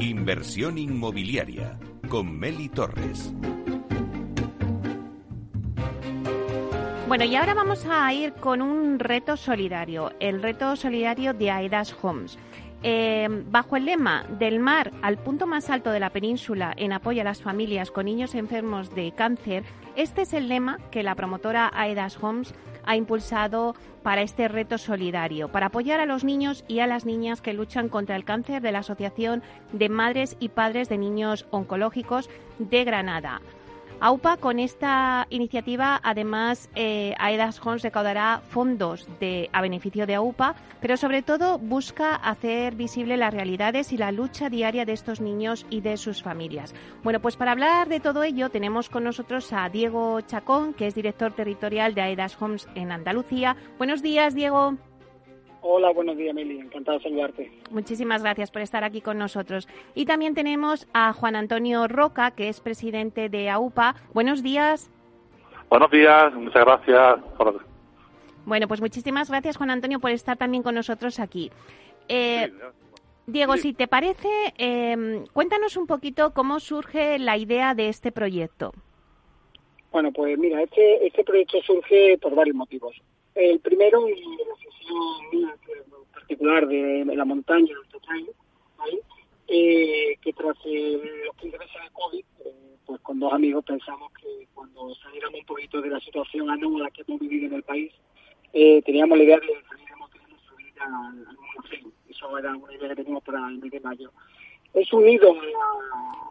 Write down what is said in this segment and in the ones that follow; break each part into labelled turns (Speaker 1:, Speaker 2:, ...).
Speaker 1: Inversión inmobiliaria con Meli Torres.
Speaker 2: Bueno, y ahora vamos a ir con un reto solidario, el reto solidario de Aedas Homes. Eh, bajo el lema Del mar al punto más alto de la península en apoyo a las familias con niños enfermos de cáncer, este es el lema que la promotora Aedas Homes ha impulsado para este reto solidario, para apoyar a los niños y a las niñas que luchan contra el cáncer de la Asociación de Madres y Padres de Niños Oncológicos de Granada. AUPA con esta iniciativa, además, eh, AEDAS Homes recaudará fondos de, a beneficio de AUPA, pero sobre todo busca hacer visible las realidades y la lucha diaria de estos niños y de sus familias. Bueno, pues para hablar de todo ello tenemos con nosotros a Diego Chacón, que es director territorial de AEDAS Homes en Andalucía. Buenos días, Diego.
Speaker 3: Hola, buenos días, Meli. Encantado de saludarte.
Speaker 2: Muchísimas gracias por estar aquí con nosotros. Y también tenemos a Juan Antonio Roca, que es presidente de AUPA. Buenos días.
Speaker 4: Buenos días, muchas gracias.
Speaker 2: Bueno, pues muchísimas gracias, Juan Antonio, por estar también con nosotros aquí. Eh, Diego, si te parece, eh, cuéntanos un poquito cómo surge la idea de este proyecto.
Speaker 3: Bueno, pues mira, este, este proyecto surge por varios motivos. El primero, la en particular de la montaña, del ¿vale? Eh, que tras los 15 meses de COVID, eh, pues con dos amigos pensamos que cuando saliéramos un poquito de la situación anómala que hemos vivido en el país, eh, teníamos la idea de salir a subir al, al Eso era una idea que teníamos para el mes de mayo es unido.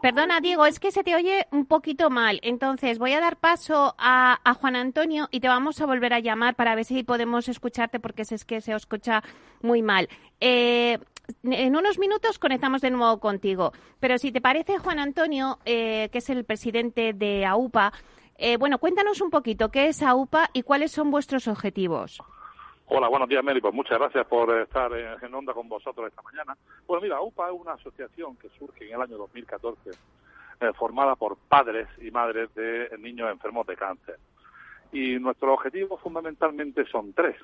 Speaker 2: Perdona, Diego, es que se te oye un poquito mal. Entonces, voy a dar paso a, Juan Antonio y te vamos a volver a llamar para ver si podemos escucharte porque es que se escucha muy mal. Eh, en unos minutos conectamos de nuevo contigo. Pero si te parece, Juan Antonio, eh, que es el presidente de AUPA, eh, bueno, cuéntanos un poquito qué es AUPA y cuáles son vuestros objetivos.
Speaker 4: Hola, buenos días, Mary. Pues muchas gracias por estar en onda con vosotros esta mañana. Bueno, mira, UPA es una asociación que surge en el año 2014, eh, formada por padres y madres de niños enfermos de cáncer. Y nuestros objetivos fundamentalmente son tres.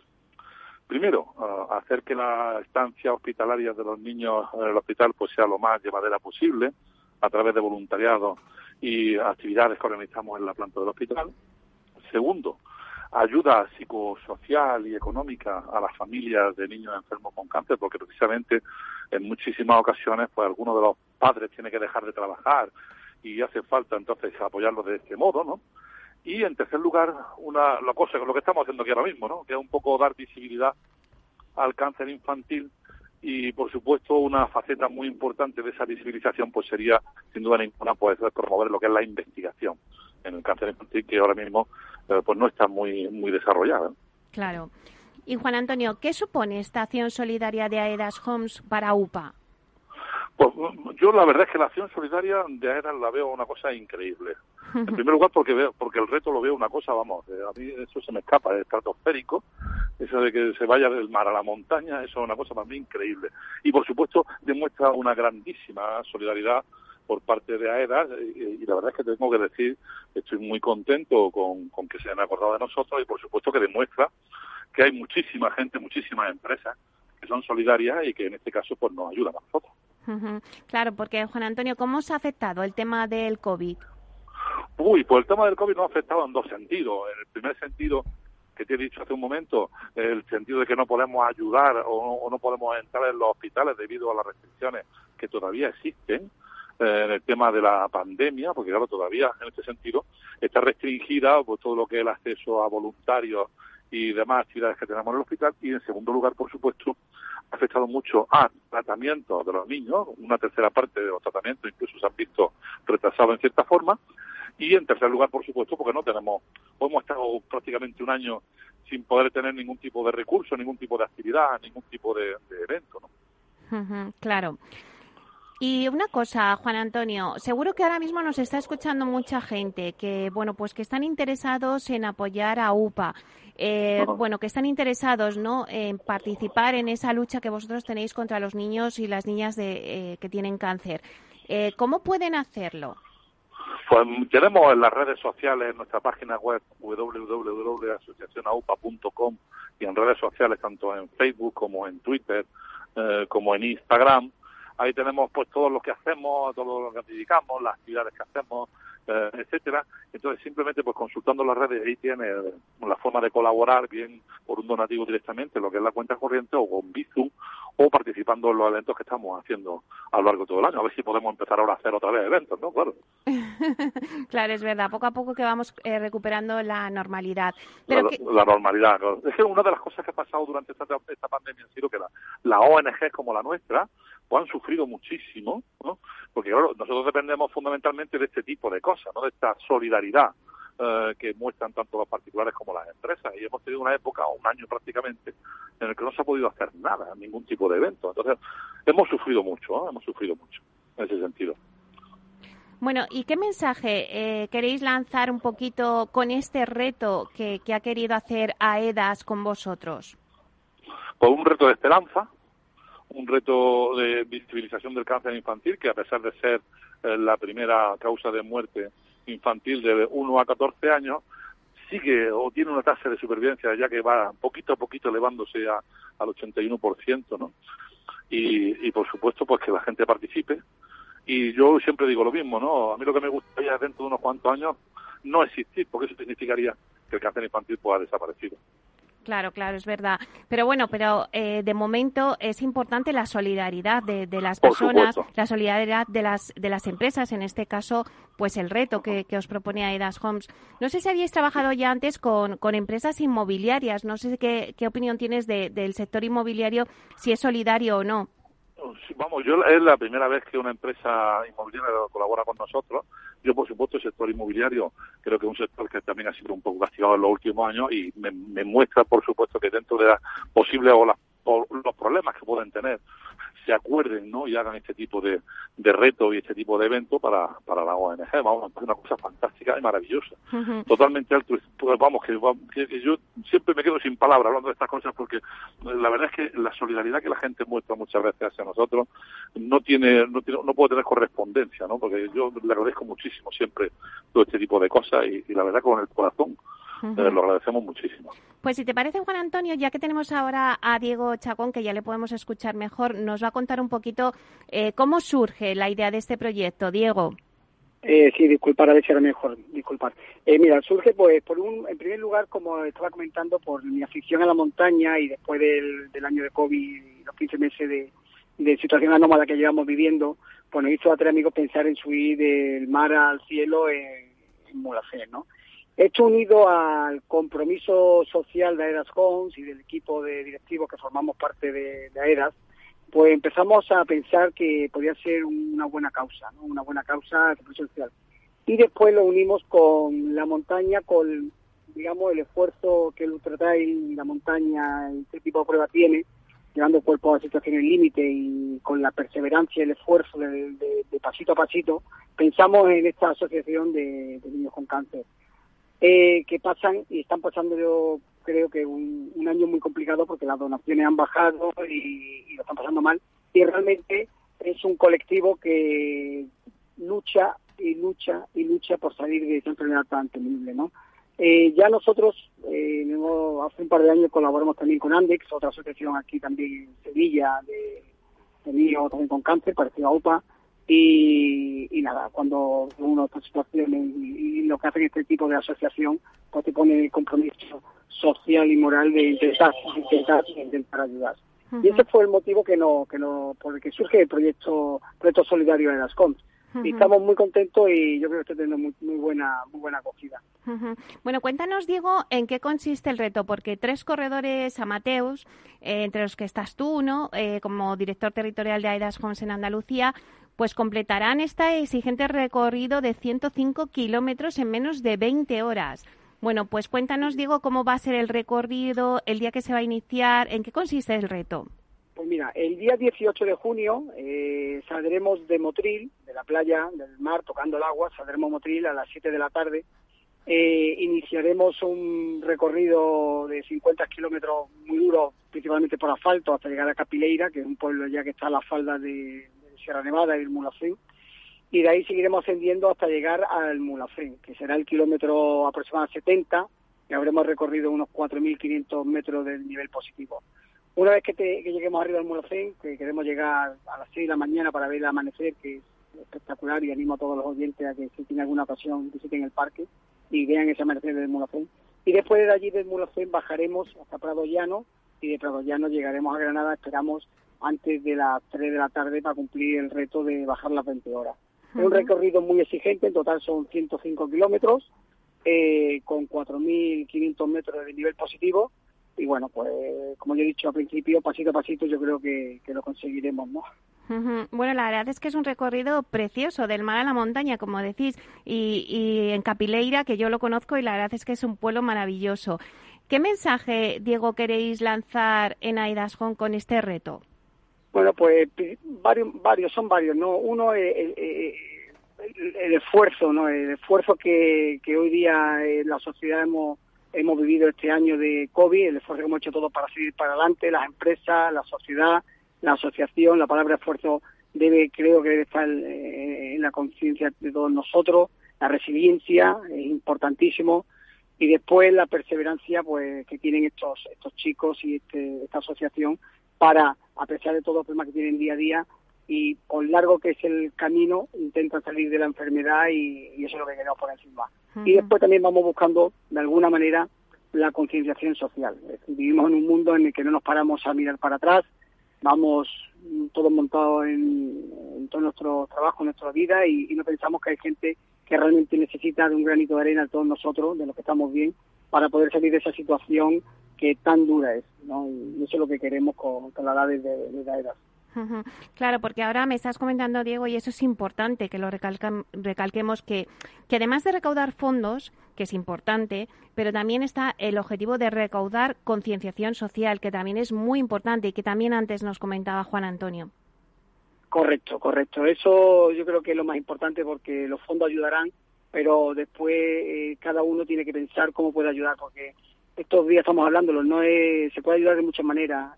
Speaker 4: Primero, eh, hacer que la estancia hospitalaria de los niños en el hospital pues sea lo más llevadera posible a través de voluntariado y actividades que organizamos en la planta del hospital. Segundo, ayuda psicosocial y económica a las familias de niños enfermos con cáncer, porque precisamente en muchísimas ocasiones, pues alguno de los padres tiene que dejar de trabajar y hace falta entonces apoyarlos de este modo, ¿no? Y en tercer lugar, una la cosa, lo que estamos haciendo aquí ahora mismo, ¿no? Que es un poco dar visibilidad al cáncer infantil y por supuesto una faceta muy importante de esa visibilización pues sería sin duda ninguna pues promover lo que es la investigación en el cáncer infantil que ahora mismo eh, pues no está muy muy desarrollada.
Speaker 2: Claro. Y Juan Antonio, ¿qué supone esta acción solidaria de Aedas Homes para UPA?
Speaker 4: Pues yo la verdad es que la acción solidaria de Aedas la veo una cosa increíble. En primer lugar porque veo, porque el reto lo veo una cosa, vamos, eh, a mí eso se me escapa, es estratosférico, eso de que se vaya del mar a la montaña, eso es una cosa para mí increíble. Y por supuesto demuestra una grandísima solidaridad por parte de AEDAS y, la verdad es que tengo que decir que estoy muy contento con, que se hayan acordado de nosotros y por supuesto que demuestra que hay muchísima gente, muchísimas empresas que son solidarias y que en este caso pues nos ayudan a nosotros.
Speaker 2: Claro, porque Juan Antonio, ¿cómo se ha afectado el tema del COVID?
Speaker 4: Uy, pues el tema del COVID nos ha afectado en dos sentidos. En el primer sentido, que te he dicho hace un momento, el sentido de que no podemos ayudar o, o no podemos entrar en los hospitales debido a las restricciones que todavía existen eh, en el tema de la pandemia, porque claro, todavía en este sentido está restringida pues, todo lo que es el acceso a voluntarios y demás actividades que tenemos en el hospital y en segundo lugar, por supuesto, ha afectado mucho a tratamientos de los niños, una tercera parte de los tratamientos incluso se han visto retrasados en cierta forma y en tercer lugar, por supuesto, porque no tenemos, hemos estado prácticamente un año sin poder tener ningún tipo de recurso, ningún tipo de actividad, ningún tipo de, evento, ¿no?
Speaker 2: claro. Y una cosa, Juan Antonio, seguro que ahora mismo nos está escuchando mucha gente que, bueno, pues que están interesados en apoyar a UPA. Eh, bueno, que están interesados ¿no? en participar en esa lucha que vosotros tenéis contra los niños y las niñas de, eh, que tienen cáncer. Eh, ¿Cómo pueden hacerlo?
Speaker 4: Pues tenemos en las redes sociales, en nuestra página web www.asociacionaupa.com y en redes sociales tanto en Facebook como en Twitter como en Instagram ahí tenemos pues todo lo que hacemos, todo lo que dedicamos, las actividades que hacemos, eh, etcétera. Entonces simplemente pues consultando las redes ahí tiene eh, la forma de colaborar bien por un donativo directamente, lo que es la cuenta corriente o con Bizum o participando en los eventos que estamos haciendo a lo largo de todo el año. A ver si podemos empezar ahora a hacer otra vez eventos, ¿no? Claro.
Speaker 2: claro, es verdad. Poco a poco que vamos eh, recuperando la normalidad.
Speaker 4: Pero la, normalidad. Es que una de las cosas que ha pasado durante esta, esta pandemia ha sido que la ONG como la nuestra pues han sufrido muchísimo, ¿no? Porque claro, nosotros dependemos fundamentalmente de este tipo de cosas, ¿no? De esta solidaridad eh, que muestran tanto los particulares como las empresas. Y hemos tenido una época, un año prácticamente, en el que no se ha podido hacer nada, ningún tipo de evento. Entonces, hemos sufrido mucho, hemos sufrido mucho en ese sentido.
Speaker 2: Bueno, ¿y qué mensaje eh, queréis lanzar un poquito con este reto que, que ha querido hacer AEDAS con vosotros?
Speaker 4: Pues un reto de esperanza, un reto de visibilización del cáncer infantil, que a pesar de ser eh, la primera causa de muerte infantil de 1 a 14 años, sigue o tiene una tasa de supervivencia ya que va poquito a poquito elevándose a, al 81%, ¿no? Y, y por supuesto, pues que la gente participe. Y yo siempre digo lo mismo, ¿no? A mí lo que me gustaría dentro de unos cuantos años no existir, porque eso significaría que el cáncer infantil pueda desaparecido.
Speaker 2: Claro, claro, es verdad. Pero bueno, pero eh, de momento es importante la solidaridad de, las personas, la solidaridad de las de las empresas, en este caso, pues el reto que, que os propone Aidas Homes. No sé si habíais trabajado ya antes con, con empresas inmobiliarias. No sé qué, qué opinión tienes del sector inmobiliario, si es solidario o no.
Speaker 4: Vamos, yo es la primera vez que una empresa inmobiliaria colabora con nosotros. Yo, por supuesto, el sector inmobiliario creo que es un sector que también ha sido un poco castigado en los últimos años y me, me muestra, por supuesto, que dentro de las posibles o las los problemas que pueden tener se acuerden ¿no? y hagan este tipo de, de reto y este tipo de evento para, para la ONG. Vamos, es una cosa fantástica y maravillosa. Totalmente alto. Pues vamos, que, que, yo siempre me quedo sin palabras hablando de estas cosas porque la verdad es que la solidaridad que la gente muestra muchas veces hacia nosotros no tiene, no, tiene, no puede tener correspondencia, ¿no? Porque yo le agradezco muchísimo siempre todo este tipo de cosas y, y la verdad con el corazón lo agradecemos muchísimo.
Speaker 2: Pues si te parece, Juan Antonio, ya que tenemos ahora a Diego Chacón, que ya le podemos escuchar mejor, nos va a contar un poquito eh, cómo surge la idea de este proyecto. Diego.
Speaker 3: Eh, sí, disculpar, a ver si era mejor, disculpar. Eh, mira, surge pues por un, en primer lugar, como estaba comentando, por mi afición a la montaña y después del, del año de COVID y los 15 meses de, de situación anómala que llevamos viviendo, pues nos hizo a tres amigos pensar en subir del mar al cielo en, en ¿no? Esto unido al compromiso social de Aedas Homes y del equipo de directivos que formamos parte de, de Aedas, pues empezamos a pensar que podía ser una buena causa, ¿no? una buena causa de social. Y después lo unimos con la montaña, con digamos el esfuerzo que el ultratrail y la montaña y este tipo de prueba tiene, llevando el cuerpo a situaciones límite y con la perseverancia y el esfuerzo de, pasito a pasito, pensamos en esta asociación de niños con cáncer eh, que pasan y están pasando yo creo que un, año muy complicado porque las donaciones han bajado y, lo están pasando mal y realmente es un colectivo que lucha y lucha y lucha por salir de esa enfermedad tan temible, ¿no? Eh, ya nosotros eh, hace un par de años colaboramos también con Andex, otra asociación aquí también en Sevilla de, de niños también con cáncer, parecido a UPA, y, nada, cuando uno está en situaciones y, lo que hace este tipo de asociación, pues te pone el compromiso social y moral de intentar, intentar, intentar ayudar. Y ese fue el motivo que no, que no, por el que surge el proyecto, proyecto solidario de las. Y estamos muy contentos y yo creo que está teniendo muy, muy buena, muy buena acogida.
Speaker 2: Bueno, cuéntanos, Diego, en qué consiste el reto, porque tres corredores amateus, eh, entre los que estás tú, ¿no? Eh, como director territorial de AIDAS Homes en Andalucía, pues completarán este exigente recorrido de 105 kilómetros en menos de 20 horas. Bueno, pues cuéntanos, Diego, cómo va a ser el recorrido, el día que se va a iniciar, en qué consiste el reto.
Speaker 3: Pues mira, el día 18 de junio eh, saldremos de Motril, de la playa, del mar, tocando el agua, saldremos Motril a las 7 de la tarde. Eh, iniciaremos un recorrido de 50 kilómetros muy duro, principalmente por asfalto, hasta llegar a Capileira, que es un pueblo ya que está a la falda de, Sierra Nevada y el Mulafén, y de ahí seguiremos ascendiendo hasta llegar al Mulafén, que será el kilómetro aproximadamente 70, y habremos recorrido unos 4.500 metros del nivel positivo. Una vez que, lleguemos arriba del Mulacén, que queremos llegar a las 6 de la mañana para ver el amanecer, que es espectacular, y animo a todos los oyentes a que si tienen alguna ocasión visiten el parque y vean ese amanecer del Mulacén. Y después de allí del Mulacén bajaremos hasta Prado Llano y de Prado Llano llegaremos a Granada, esperamos antes de las 3 de la tarde para cumplir el reto de bajar las 20 horas. Es un recorrido muy exigente, en total son 105 kilómetros, eh, con 4.500 metros de nivel positivo. Y bueno, pues como yo he dicho al principio, pasito a pasito yo creo que, lo conseguiremos, ¿no?
Speaker 2: Bueno, la verdad es que es un recorrido precioso del mar a la montaña, como decís, y, y en Capileira, que yo lo conozco, y la verdad es que es un pueblo maravilloso. ¿Qué mensaje, Diego, queréis lanzar en Aidasjón con este reto?
Speaker 3: Bueno, pues varios, varios son varios, ¿no? Uno es el, esfuerzo, ¿no? El esfuerzo que, que hoy día la sociedad hemos, hemos vivido este año de COVID, el esfuerzo que hemos hecho todos para seguir para adelante, las empresas, la sociedad, la asociación, la palabra esfuerzo debe, creo que debe estar eh, en la conciencia de todos nosotros, la resiliencia es importantísimo y después la perseverancia pues que tienen estos estos chicos y este, esta asociación para, a pesar de todos los problemas que tienen día a día, y con largo que es el camino, intentan salir de la enfermedad y, eso es lo que queremos poner encima. Y después también vamos buscando, de alguna manera, la concienciación social. vivimos en un mundo en el que no nos paramos a mirar para atrás, vamos todos montados en, todo nuestro trabajo, en nuestra vida, y, no pensamos que hay gente que realmente necesita de un granito de arena, todos nosotros, de los que estamos bien, para poder salir de esa situación que tan dura es, ¿no? Y eso es lo que queremos con, la edad de, de, la edad.
Speaker 2: Claro, porque ahora me estás comentando, Diego, y eso es importante que lo recalquemos, que, que además de recaudar fondos, que es importante, pero también está el objetivo de recaudar concienciación social, que también es muy importante y que también antes nos comentaba Juan Antonio.
Speaker 3: Correcto, correcto. Eso yo creo que es lo más importante porque los fondos ayudarán, pero después eh, cada uno tiene que pensar cómo puede ayudar, porque estos días estamos hablándolo, no es, se puede ayudar de muchas maneras,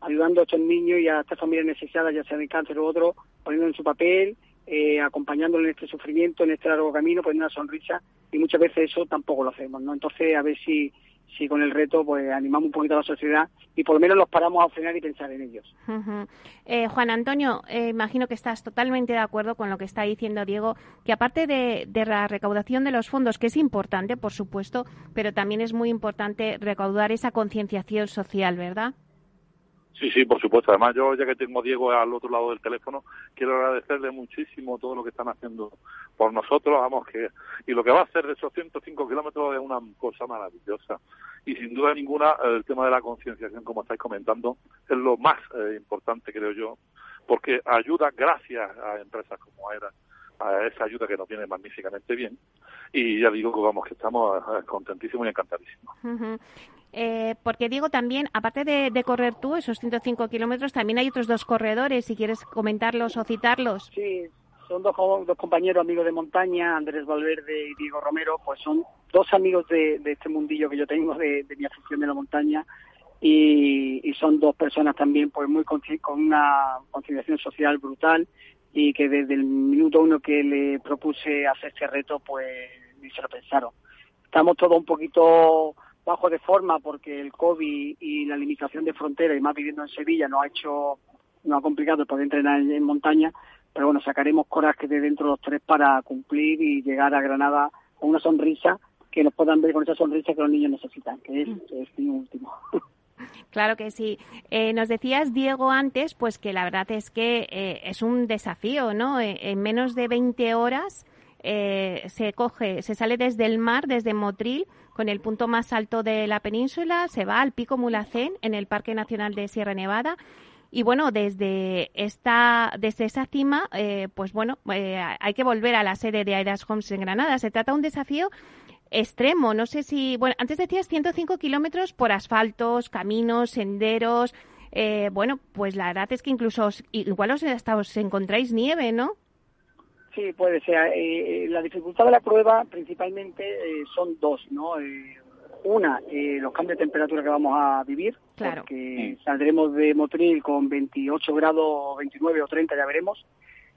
Speaker 3: ayudando a estos niños y a estas familias necesitadas, ya sea de cáncer u otro, poniendo en su papel, eh, acompañándolo en este sufrimiento, en este largo camino, poniendo una sonrisa, y muchas veces eso tampoco lo hacemos, ¿no? Entonces, a ver si si con el reto pues animamos un poquito a la sociedad y por lo menos los paramos a frenar y pensar en ellos.
Speaker 2: eh, Juan Antonio, eh, imagino que estás totalmente de acuerdo con lo que está diciendo Diego, que aparte de, de, la recaudación de los fondos, que es importante, por supuesto, pero también es muy importante recaudar esa concienciación social, ¿verdad?
Speaker 4: Sí, sí, por supuesto. Además, yo ya que tengo Diego al otro lado del teléfono, quiero agradecerle muchísimo todo lo que están haciendo por nosotros. Vamos, que y lo que va a hacer de esos 105 kilómetros es una cosa maravillosa. Y sin duda ninguna, el tema de la concienciación, como estáis comentando, es lo más eh, importante, creo yo, porque ayuda gracias a empresas como AERA a esa ayuda que nos viene magníficamente bien. Y ya digo que vamos, que estamos eh, contentísimos y encantadísimos.
Speaker 2: Eh, porque digo también, aparte de, correr tú esos 105 kilómetros, también hay otros dos corredores, si quieres comentarlos o citarlos.
Speaker 3: Sí, son dos, compañeros amigos de montaña, Andrés Valverde y Diego Romero, pues son dos amigos de, este mundillo que yo tengo, de, mi afición de la montaña, y, son dos personas también pues muy con, una conciliación social brutal y que desde el minuto uno que le propuse hacer este reto, pues ni se lo pensaron. Estamos todos un poquito bajo de forma porque el COVID y la limitación de frontera y más viviendo en Sevilla nos ha hecho, nos ha complicado poder entrenar en, montaña, pero bueno, sacaremos coraje de dentro los tres para cumplir y llegar a Granada con una sonrisa que nos puedan ver con esa sonrisa que los niños necesitan, que es, es mi último.
Speaker 2: Claro que sí. Eh, nos decías, Diego, antes, pues que la verdad es que eh, es un desafío, ¿no? Eh, en menos de 20 horas se coge, se sale desde el mar, desde Motril, con el punto más alto de la península, se va al Pico Mulacén, en el Parque Nacional de Sierra Nevada, y bueno, desde esta, desde esa cima, pues bueno, hay que volver a la sede de Aidas Homes en Granada. Se trata de un desafío extremo. No sé si, bueno, antes decías 105 kilómetros por asfaltos, caminos, senderos. Eh, bueno, pues la verdad es que incluso igual os, hasta os encontráis nieve, ¿no?
Speaker 3: Sí, puede ser. Eh, la dificultad de la prueba principalmente eh, son dos, ¿no? una, los cambios de temperatura que vamos a vivir,
Speaker 2: claro.
Speaker 3: porque saldremos de Motril con 28 grados, 29 o 30, ya veremos,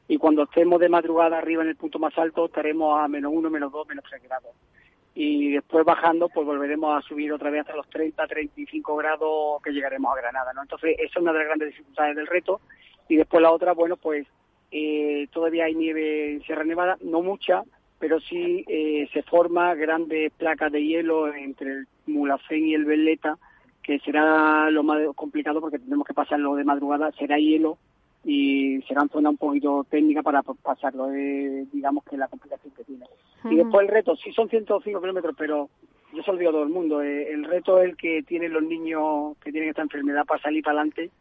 Speaker 3: y cuando estemos de madrugada arriba en el punto más alto estaremos a menos 1, menos 2, menos 3 grados y después bajando pues volveremos a subir otra vez hasta los 30, 35 grados que llegaremos a Granada, ¿no? Entonces esa es una de las grandes dificultades del reto y después la otra, bueno, pues eh, todavía hay nieve en Sierra Nevada, no mucha, pero sí eh, se forma grandes placas de hielo entre el Mulafén y el Veleta, que será lo más complicado porque tendremos que pasarlo de madrugada, será hielo y será zona un poquito técnica para pasarlo, de, digamos que la complicación que tiene. Y después el reto, sí son 105 kilómetros, pero yo se lo digo a todo el mundo, eh, el reto es el que tienen los niños que tienen esta enfermedad para salir para adelante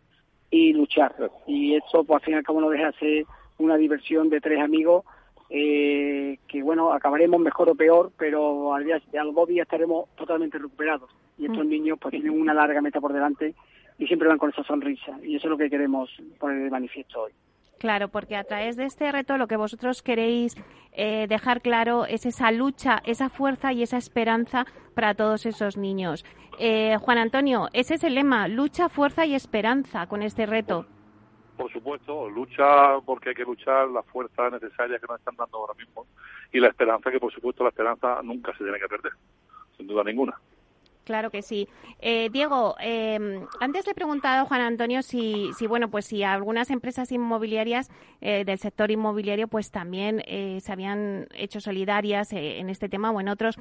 Speaker 3: y luchar. Y eso, pues al fin y al cabo, no deja de ser una diversión de tres amigos eh, que, bueno, acabaremos mejor o peor, pero al, día, al dos días estaremos totalmente recuperados. Y estos niños, pues tienen una larga meta por delante y siempre van con esa sonrisa. Y eso es lo que queremos poner de manifiesto hoy.
Speaker 2: Claro, porque a través de este reto lo que vosotros queréis eh, dejar claro es esa lucha, esa fuerza y esa esperanza para todos esos niños. Eh, Juan Antonio, ese es el lema, lucha, fuerza y esperanza con este reto.
Speaker 4: Por supuesto, lucha porque hay que luchar, la fuerza necesaria que nos están dando ahora mismo y la esperanza que por supuesto la esperanza nunca se tiene que perder, sin duda ninguna.
Speaker 2: Claro que sí. Eh, Diego, eh, antes le he preguntado a Juan Antonio si, si, bueno, pues si algunas empresas inmobiliarias eh, del sector inmobiliario, pues también eh, se habían hecho solidarias en este tema o en otros.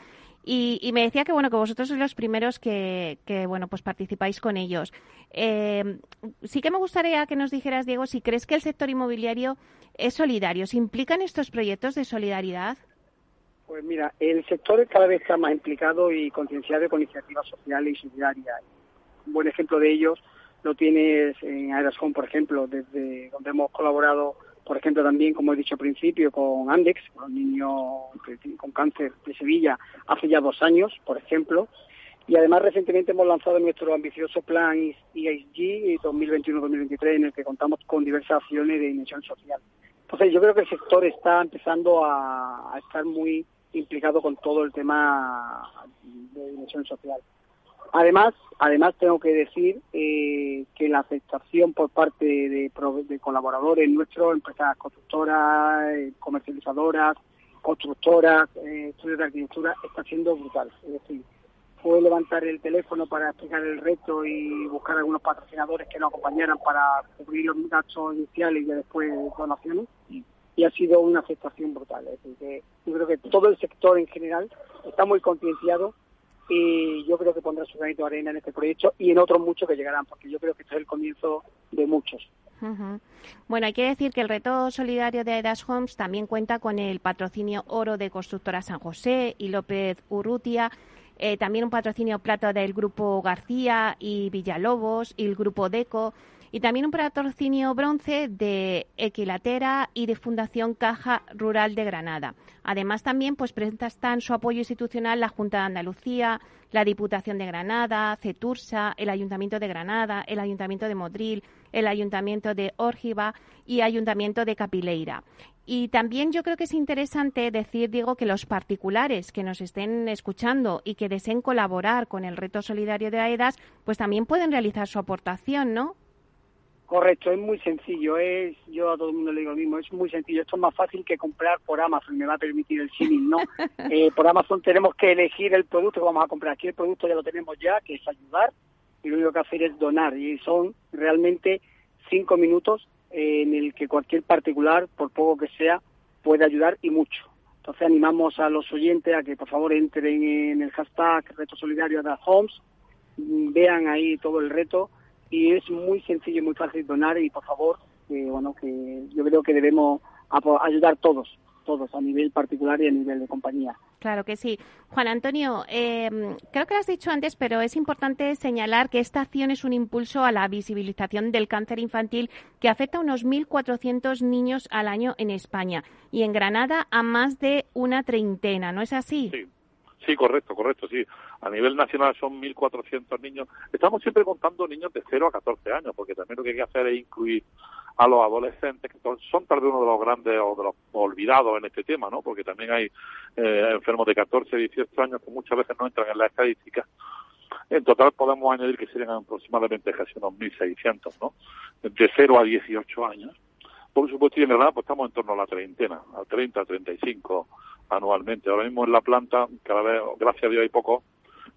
Speaker 2: Y, y, me decía que bueno, que vosotros sois los primeros que, que bueno, pues participáis con ellos. sí que me gustaría que nos dijeras, Diego, si crees que el sector inmobiliario es solidario. ¿Se implican estos proyectos de solidaridad?
Speaker 3: Pues mira, el sector cada vez está más implicado y concienciado con iniciativas sociales y solidarias. Un buen ejemplo de ellos lo tienes en Aerascom, por ejemplo, desde donde hemos colaborado, por ejemplo, también, como he dicho al principio, con Andex, con niños con cáncer de Sevilla, hace ya dos años, por ejemplo. Y además recientemente hemos lanzado nuestro ambicioso plan ESG 2021-2023 en el que contamos con diversas acciones de dimensión social. Entonces yo creo que el sector está empezando a estar muy implicado con todo el tema de dimensión social. Además, además tengo que decir eh, que la aceptación por parte de, de colaboradores nuestros, empresas constructoras, eh, comercializadoras, constructoras, eh, estudios de arquitectura, está siendo brutal. Es decir, fue levantar el teléfono para explicar el reto y buscar algunos patrocinadores que nos acompañaran para cubrir los gastos iniciales y después donaciones y ha sido una aceptación brutal. Es decir, que yo creo que todo el sector en general está muy concienciado y yo creo que pondrá su granito de arena en este proyecto y en otros muchos que llegarán, porque yo creo que este es el comienzo de muchos.
Speaker 2: Bueno, hay que decir que el reto solidario de Aedas Homes también cuenta con el patrocinio oro de Constructora San José y López Urrutia, eh, también un patrocinio plata del Grupo García y Villalobos y el Grupo Deco y también un patrocinio bronce de Equilatera y de Fundación Caja Rural de Granada. Además, también pues prestan su apoyo institucional la Junta de Andalucía, la Diputación de Granada, CETURSA, el Ayuntamiento de Granada, el Ayuntamiento de Modril, el Ayuntamiento de Órgiva y Ayuntamiento de Capileira. Y también yo creo que es interesante decir, digo, que los particulares que nos estén escuchando y que deseen colaborar con el reto solidario de AEDAS, pues también pueden realizar su aportación, ¿no?
Speaker 3: Correcto, es muy sencillo. Es, yo a todo el mundo le digo lo mismo, es muy sencillo. Esto es más fácil que comprar por Amazon, me va a permitir el símil, ¿no? eh, por Amazon tenemos que elegir el producto que vamos a comprar. Aquí el producto ya lo tenemos ya, que es ayudar, y lo único que hacer es donar. Y son realmente cinco minutos en el que cualquier particular, por poco que sea, puede ayudar y mucho. Entonces animamos a los oyentes a que por favor entren en el hashtag Reto Solidario de Homes, vean ahí todo el reto y es muy sencillo y muy fácil donar y por favor, eh, bueno, que yo creo que debemos ayudar todos, todos, a nivel particular y a nivel de compañía.
Speaker 2: Claro que sí. Juan Antonio, eh, creo que lo has dicho antes, pero es importante señalar que esta acción es un impulso a la visibilización del cáncer infantil que afecta a unos 1.400 niños al año en España y en Granada a más de una treintena, ¿no es así?
Speaker 4: Sí. Sí, correcto, correcto, sí. A nivel nacional son 1.400 niños. Estamos siempre contando niños de 0 a 14 años, porque también lo que hay que hacer es incluir a los adolescentes, que son tal vez uno de los grandes o de los olvidados en este tema, ¿no? Porque también hay eh, enfermos de 14, 18 años que muchas veces no entran en las estadísticas. En total podemos añadir que serían aproximadamente casi unos 1.600, ¿no? De 0 a 18 años Por supuesto, y en Granada pues estamos en torno a la treintena, al 30, 35 anualmente. Ahora mismo en la planta, cada vez, gracias a Dios, hay poco,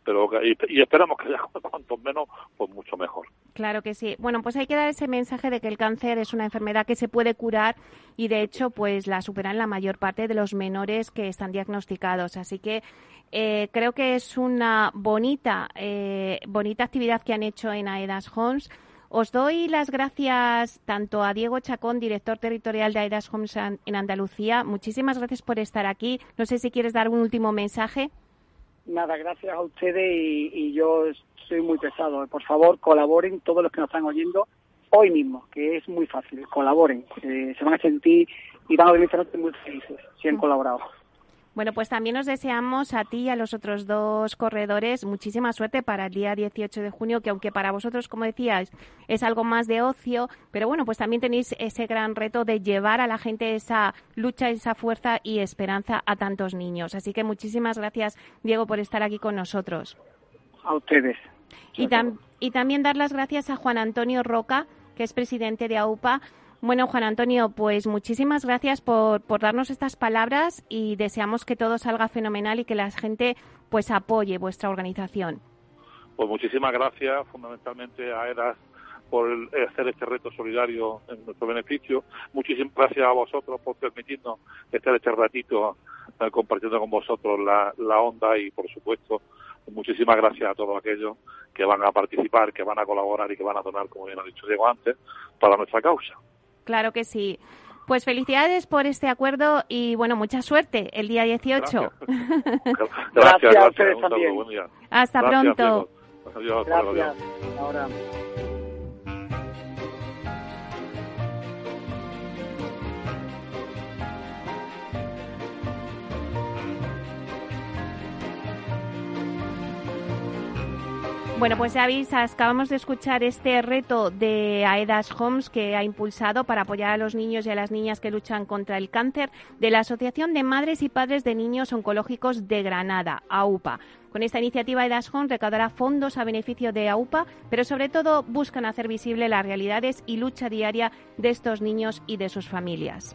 Speaker 4: pero y, esperamos que haya cuantos menos, pues mucho mejor.
Speaker 2: Claro que sí. Bueno, pues hay que dar ese mensaje de que el cáncer es una enfermedad que se puede curar y de hecho pues la superan la mayor parte de los menores que están diagnosticados. Así que eh, creo que es una bonita, eh, bonita actividad que han hecho en AEDAS Homes. Os doy las gracias tanto a Diego Chacón, director territorial de AEDAS Homes en Andalucía. Muchísimas gracias por estar aquí. No sé si quieres dar un último mensaje.
Speaker 3: Nada, gracias a ustedes y, yo soy muy pesado. Por favor, colaboren todos los que nos están oyendo hoy mismo, que es muy fácil. Colaboren. Eh, se van a sentir y van a venir muy felices si han mm. colaborado.
Speaker 2: Bueno, pues también os deseamos a ti y a los otros dos corredores muchísima suerte para el día 18 de junio, que aunque para vosotros, como decíais, es algo más de ocio, pero bueno, pues también tenéis ese gran reto de llevar a la gente esa lucha, esa fuerza y esperanza a tantos niños. Así que muchísimas gracias, Diego, por estar aquí con nosotros.
Speaker 3: A ustedes.
Speaker 2: Y, y también dar las gracias a Juan Antonio Roca, que es presidente de AUPA, bueno, Juan Antonio, pues muchísimas gracias por, darnos estas palabras y deseamos que todo salga fenomenal y que la gente pues apoye vuestra organización.
Speaker 4: Pues muchísimas gracias fundamentalmente a ERAS por hacer este reto solidario en nuestro beneficio. Muchísimas gracias a vosotros por permitirnos estar este ratito eh, compartiendo con vosotros la, la onda y, por supuesto, muchísimas gracias a todos aquellos que van a participar, que van a colaborar y que van a donar, como bien ha dicho Diego antes, para nuestra causa.
Speaker 2: Claro que sí. Pues felicidades por este acuerdo y bueno, mucha suerte el día 18.
Speaker 4: Gracias, gracias, a ustedes también.
Speaker 2: Hasta pronto.
Speaker 3: Adiós, gracias. Ahora.
Speaker 2: Bueno, pues ya acabamos de escuchar este reto de AEDAS Homes que ha impulsado para apoyar a los niños y a las niñas que luchan contra el cáncer de la Asociación de Madres y Padres de Niños Oncológicos de Granada, AUPA. Con esta iniciativa, AEDAS Homes recaudará fondos a beneficio de AUPA, pero sobre todo buscan hacer visible las realidades y lucha diaria de estos niños y de sus familias.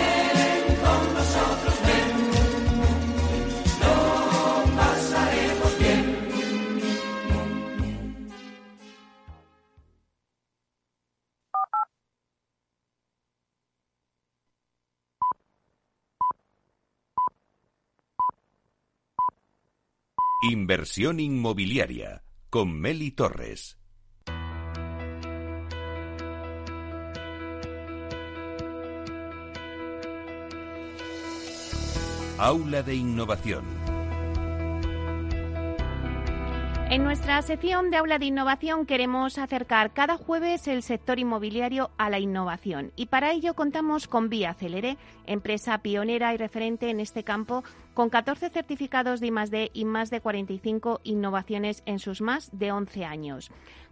Speaker 1: Inversión inmobiliaria con Meli Torres. Aula de Innovación.
Speaker 2: En nuestra sección de Aula de Innovación queremos acercar cada jueves el sector inmobiliario a la innovación y para ello contamos con Vía Celere, empresa pionera y referente en este campo con 14 certificados de I+D y más de 45 innovaciones en sus más de 11 años.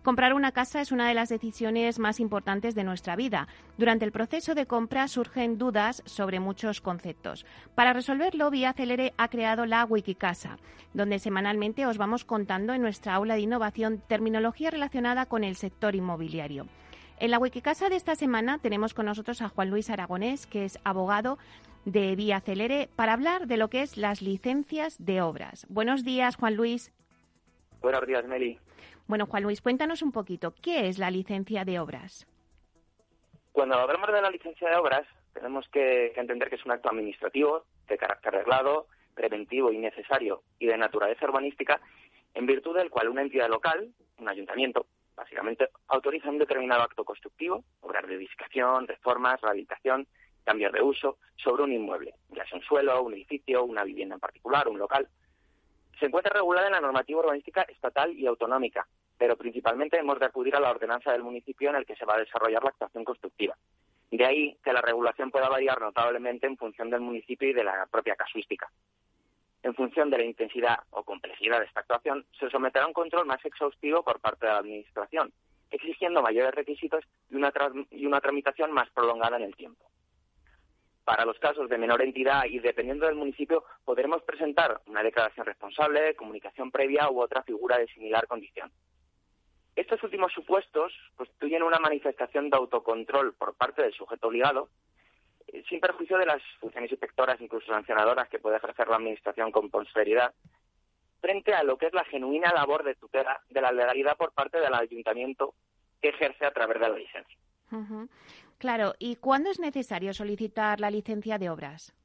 Speaker 2: Comprar una casa es una de las decisiones más importantes de nuestra vida. Durante el proceso de compra surgen dudas sobre muchos conceptos. Para resolverlo, Vía Celere ha creado la Wikicasa, donde semanalmente os vamos contando en nuestra aula de innovación terminología relacionada con el sector inmobiliario. En la Wikicasa de esta semana tenemos con nosotros a Juan Luis Aragonés, que es abogado de Vía Celere, para hablar de lo que es las licencias de obras. Buenos días, Juan Luis.
Speaker 5: Buenos días, Meli.
Speaker 2: Bueno, Juan Luis, cuéntanos un poquito, ¿qué es la licencia de obras?
Speaker 5: Cuando hablamos de la licencia de obras, tenemos que, entender que es un acto administrativo de carácter reglado, preventivo y necesario y de naturaleza urbanística, en virtud del cual una entidad local, un ayuntamiento, básicamente autoriza un determinado acto constructivo, obras de edificación, reformas, rehabilitación, cambios de uso, sobre un inmueble, ya sea un suelo, un edificio, una vivienda en particular, un local. Se encuentra regulada en la normativa urbanística estatal y autonómica, pero principalmente hemos de acudir a la ordenanza del municipio en el que se va a desarrollar la actuación constructiva. De ahí que la regulación pueda variar notablemente en función del municipio y de la propia casuística. En función de la intensidad o complejidad de esta actuación, se someterá a un control más exhaustivo por parte de la Administración, exigiendo mayores requisitos y una, y una tramitación más prolongada en el tiempo. Para los casos de menor entidad y dependiendo del municipio, podremos presentar una declaración responsable, comunicación previa u otra figura de similar condición. Estos últimos supuestos constituyen una manifestación de autocontrol por parte del sujeto obligado, eh, sin perjuicio de las funciones inspectoras, incluso sancionadoras, que puede ejercer la Administración con posterioridad, frente a lo que es la genuina labor de tutela de la legalidad por parte del Ayuntamiento que ejerce a través de la licencia.
Speaker 2: Claro, ¿y cuándo es necesario solicitar la licencia de obras?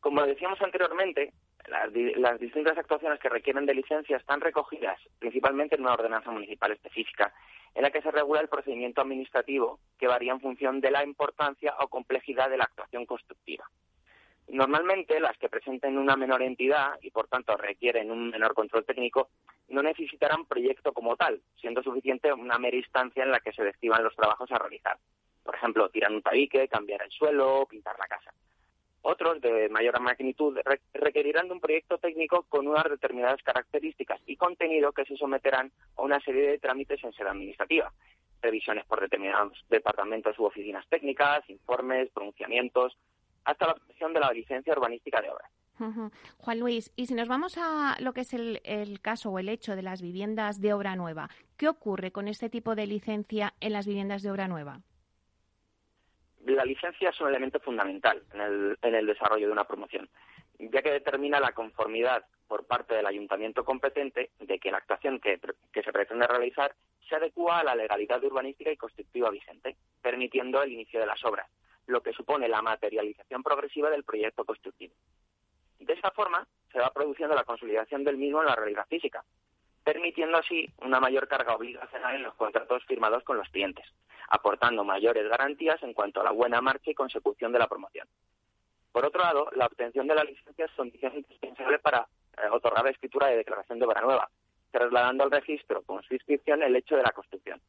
Speaker 5: Como decíamos anteriormente, las, distintas actuaciones que requieren de licencia están recogidas principalmente en una ordenanza municipal específica, en la que se regula el procedimiento administrativo que varía en función de la importancia o complejidad de la actuación constructiva. Normalmente las que presenten una menor entidad y por tanto requieren un menor control técnico no necesitarán proyecto como tal, siendo suficiente una mera instancia en la que se describan los trabajos a realizar. Por ejemplo, tirar un tabique, cambiar el suelo, pintar la casa. Otros, de mayor magnitud, requerirán de un proyecto técnico con unas determinadas características y contenido que se someterán a una serie de trámites en sede administrativa. Revisiones por determinados departamentos u oficinas técnicas, informes, pronunciamientos, hasta la obtención de la licencia urbanística de obra.
Speaker 2: Juan Luis, y si nos vamos a lo que es el, caso o el hecho de las viviendas de obra nueva, ¿qué ocurre con este tipo de licencia en las viviendas de obra nueva?
Speaker 5: La licencia es un elemento fundamental en el, en el desarrollo de una promoción, ya que determina la conformidad por parte del ayuntamiento competente de que la actuación que, que se pretende realizar se adecua a la legalidad urbanística y constructiva vigente, permitiendo el inicio de las obras lo que supone la materialización progresiva del proyecto constructivo. De esta forma, se va produciendo la consolidación del mismo en la realidad física, permitiendo así una mayor carga obligacional en los contratos firmados con los clientes, aportando mayores garantías en cuanto a la buena marcha y consecución de la promoción. Por otro lado, la obtención de la licencia es condición indispensable para eh, otorgar la escritura de declaración de obra nueva, trasladando al registro con su inscripción el hecho de la construcción,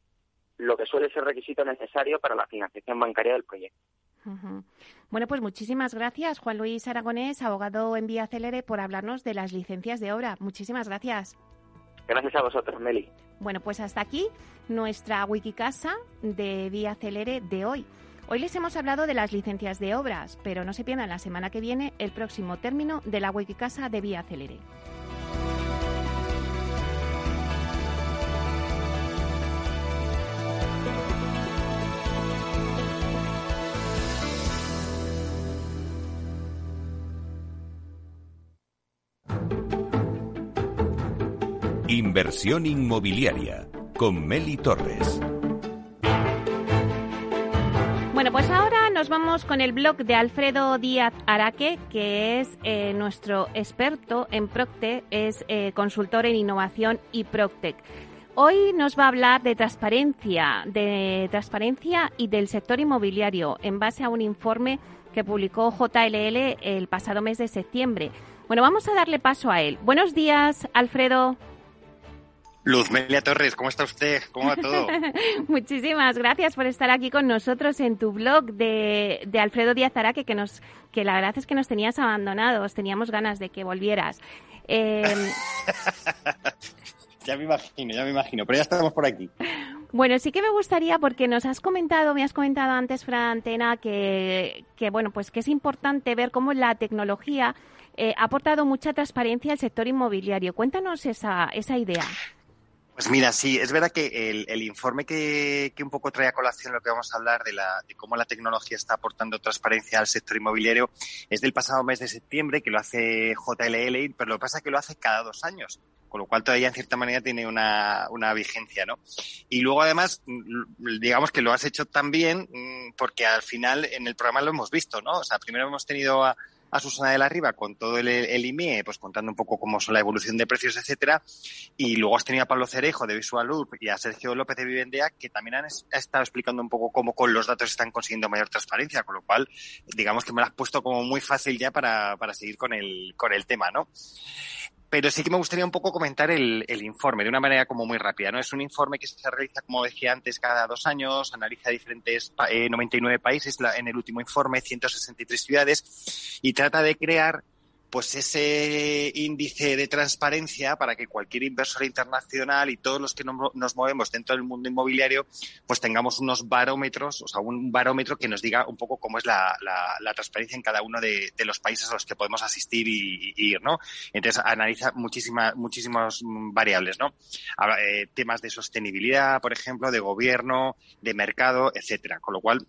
Speaker 5: lo que suele ser requisito necesario para la financiación bancaria del proyecto.
Speaker 2: Bueno, pues muchísimas gracias, Juan Luis Aragonés, abogado en Vía Celere, por hablarnos de las licencias de obra. Muchísimas gracias.
Speaker 5: Gracias a vosotros, Meli.
Speaker 2: Bueno, pues hasta aquí nuestra Wikicasa de Vía Celere de hoy. Hoy les hemos hablado de las licencias de obras, pero no se pierdan la semana que viene el próximo término de la Wikicasa de Vía Celere.
Speaker 1: Inversión inmobiliaria con Meli Torres.
Speaker 2: Bueno, pues ahora nos vamos con el blog de Alfredo Díaz Araque, que es eh, nuestro experto en Procte, es eh, consultor en innovación y Proctec. Hoy nos va a hablar de transparencia, de transparencia y del sector inmobiliario en base a un informe que publicó JLL el pasado mes de septiembre. Bueno, vamos a darle paso a él. Buenos días, Alfredo.
Speaker 6: Luz Melia Torres, ¿cómo está usted? ¿Cómo va todo?
Speaker 2: Muchísimas gracias por estar aquí con nosotros en tu blog de, de, Alfredo Díaz Araque, que, nos, que la verdad es que nos tenías abandonados, teníamos ganas de que volvieras. Eh,
Speaker 6: Ya me imagino, ya me imagino, pero ya estamos por aquí.
Speaker 2: Bueno, sí que me gustaría, porque nos has comentado, me has comentado antes, Fran Antena, que, que bueno, pues que es importante ver cómo la tecnología eh, ha aportado mucha transparencia al sector inmobiliario. Cuéntanos esa, esa idea.
Speaker 6: Pues mira, sí, es verdad que el, el informe que, que, un poco trae a colación lo que vamos a hablar de, la, de cómo la tecnología está aportando transparencia al sector inmobiliario es del pasado mes de septiembre, que lo hace JLL, pero lo que pasa es que lo hace cada dos años con lo cual todavía en cierta manera tiene una, una vigencia, ¿no? Y luego además, digamos que lo has hecho también porque al final en el programa lo hemos visto, ¿no? O sea, primero hemos tenido a, a Susana de la Riva con todo el, el, IMIE, pues contando un poco cómo son la evolución de precios, etcétera. Y luego has tenido a Pablo Cerejo de Visual Loop y a Sergio López de Vivendea, que también han ha estado explicando un poco cómo con los datos están consiguiendo mayor transparencia, con lo cual, digamos que me lo has puesto como muy fácil ya para, para seguir con el, con el tema, ¿no? Pero sí que me gustaría un poco comentar el, el, informe de una manera como muy rápida. ¿no? Es un informe que se realiza, como decía antes, cada dos años, analiza diferentes eh, 99 países la, en el último informe, 163 ciudades, y trata de crear pues ese índice de transparencia para que cualquier inversor internacional y todos los que nos movemos dentro del mundo inmobiliario, pues tengamos unos barómetros, o sea, un barómetro que nos diga un poco cómo es la, transparencia en cada uno de, los países a los que podemos asistir y, y, ir, ¿no? Entonces analiza muchísimas, muchísimas variables, ¿no? Habla, eh, temas de sostenibilidad, por ejemplo, de gobierno, de mercado, etcétera. Con lo cual,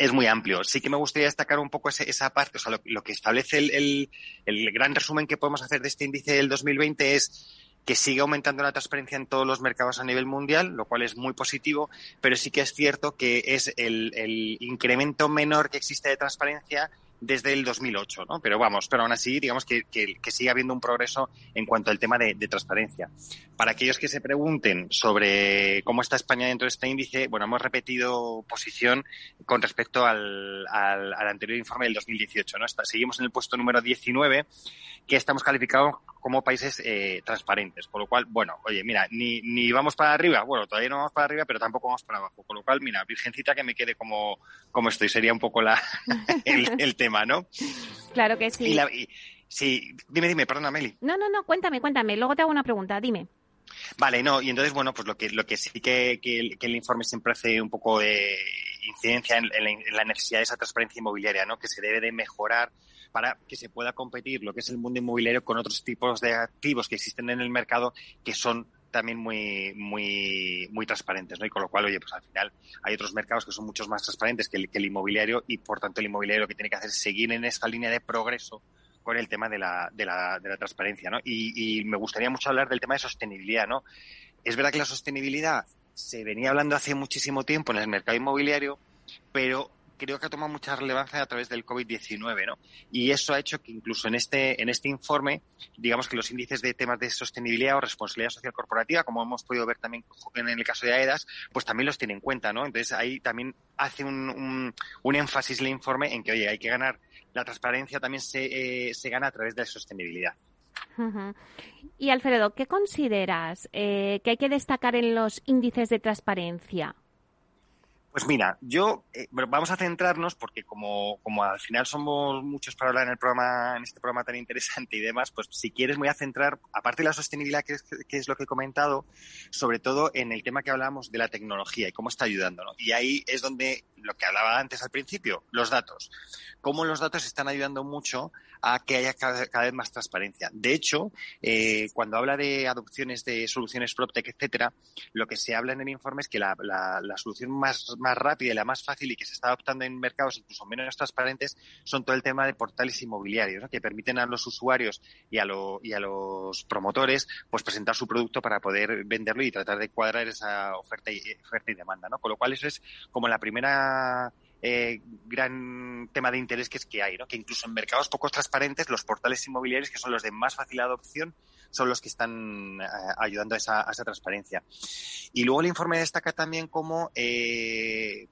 Speaker 6: es muy amplio. Sí que me gustaría destacar un poco ese, esa parte, o sea, lo, lo que establece el, el, el, gran resumen que podemos hacer de este índice del 2020 es que sigue aumentando la transparencia en todos los mercados a nivel mundial, lo cual es muy positivo, pero sí que es cierto que es el, el incremento menor que existe de transparencia desde el 2008, ¿no? Pero vamos, pero aún así, digamos que, que, que sigue habiendo un progreso en cuanto al tema de, de, transparencia. Para aquellos que se pregunten sobre cómo está España dentro de este índice, bueno, hemos repetido posición con respecto al, al, al anterior informe del 2018, ¿no? seguimos en el puesto número 19, que estamos calificados como países eh, transparentes. Con lo cual, bueno, oye, mira, ni, ni vamos para arriba, bueno, todavía no vamos para arriba, pero tampoco vamos para abajo. Con lo cual, mira, virgencita que me quede como, como estoy, sería un poco la, el, el tema, ¿no?
Speaker 2: Claro que sí.
Speaker 6: Y la, y, sí, dime, dime, perdona, Meli.
Speaker 2: No, no, no, cuéntame, cuéntame, luego te hago una pregunta, dime.
Speaker 6: Vale, no, y entonces, bueno, pues lo que, lo que sí que, que, el, que el informe siempre hace un poco de incidencia en, en, la, en, la, necesidad de esa transparencia inmobiliaria, ¿no? Que se debe de mejorar para que se pueda competir lo que es el mundo inmobiliario con otros tipos de activos que existen en el mercado que son también muy, muy, muy transparentes, ¿no? Y con lo cual, oye, pues al final hay otros mercados que son muchos más transparentes que el, inmobiliario y por tanto el inmobiliario lo que tiene que hacer es seguir en esta línea de progreso con el tema de la, de la, de la transparencia, ¿no? Y, y me gustaría mucho hablar del tema de sostenibilidad, ¿no? Es verdad que la sostenibilidad se venía hablando hace muchísimo tiempo en el mercado inmobiliario, pero creo que ha tomado mucha relevancia a través del COVID-19, ¿no? Y eso ha hecho que incluso en este, en este informe, digamos que los índices de temas de sostenibilidad o responsabilidad social corporativa, como hemos podido ver también en el caso de AEDAS, pues también los tiene en cuenta, ¿no? Entonces ahí también hace un, un, énfasis el informe en que, oye, hay que ganar, la transparencia también se, eh, se gana a través de la sostenibilidad.
Speaker 2: Y Alfredo, ¿qué consideras eh, que hay que destacar en los índices de transparencia?
Speaker 6: Pues mira, yo eh, vamos a centrarnos porque como, como al final somos muchos para hablar en el programa, en este programa tan interesante y demás, pues si quieres voy a centrar, aparte de la sostenibilidad que es, que es lo que he comentado, sobre todo en el tema que hablábamos de la tecnología y cómo está ayudando, ¿no? Y ahí es donde lo que hablaba antes al principio, los datos. Cómo los datos están ayudando mucho a que haya cada, vez más transparencia. De hecho, eh, cuando habla de adopciones de soluciones PropTech, etcétera, lo que se habla en el informe es que la, la, solución más, más rápida y la más fácil y que se está adoptando en mercados incluso menos transparentes son todo el tema de portales inmobiliarios, que permiten a los usuarios y a, lo, y a los promotores pues presentar su producto para poder venderlo y tratar de cuadrar esa oferta y, oferta y demanda. ¿no? Con lo cual eso es como la primera eh, gran tema de interés que es que hay, ¿no? que incluso en mercados poco transparentes los portales inmobiliarios, que son los de más fácil adopción, son los que están eh, ayudando a esa, transparencia. Y luego el informe destaca también cómo, eh,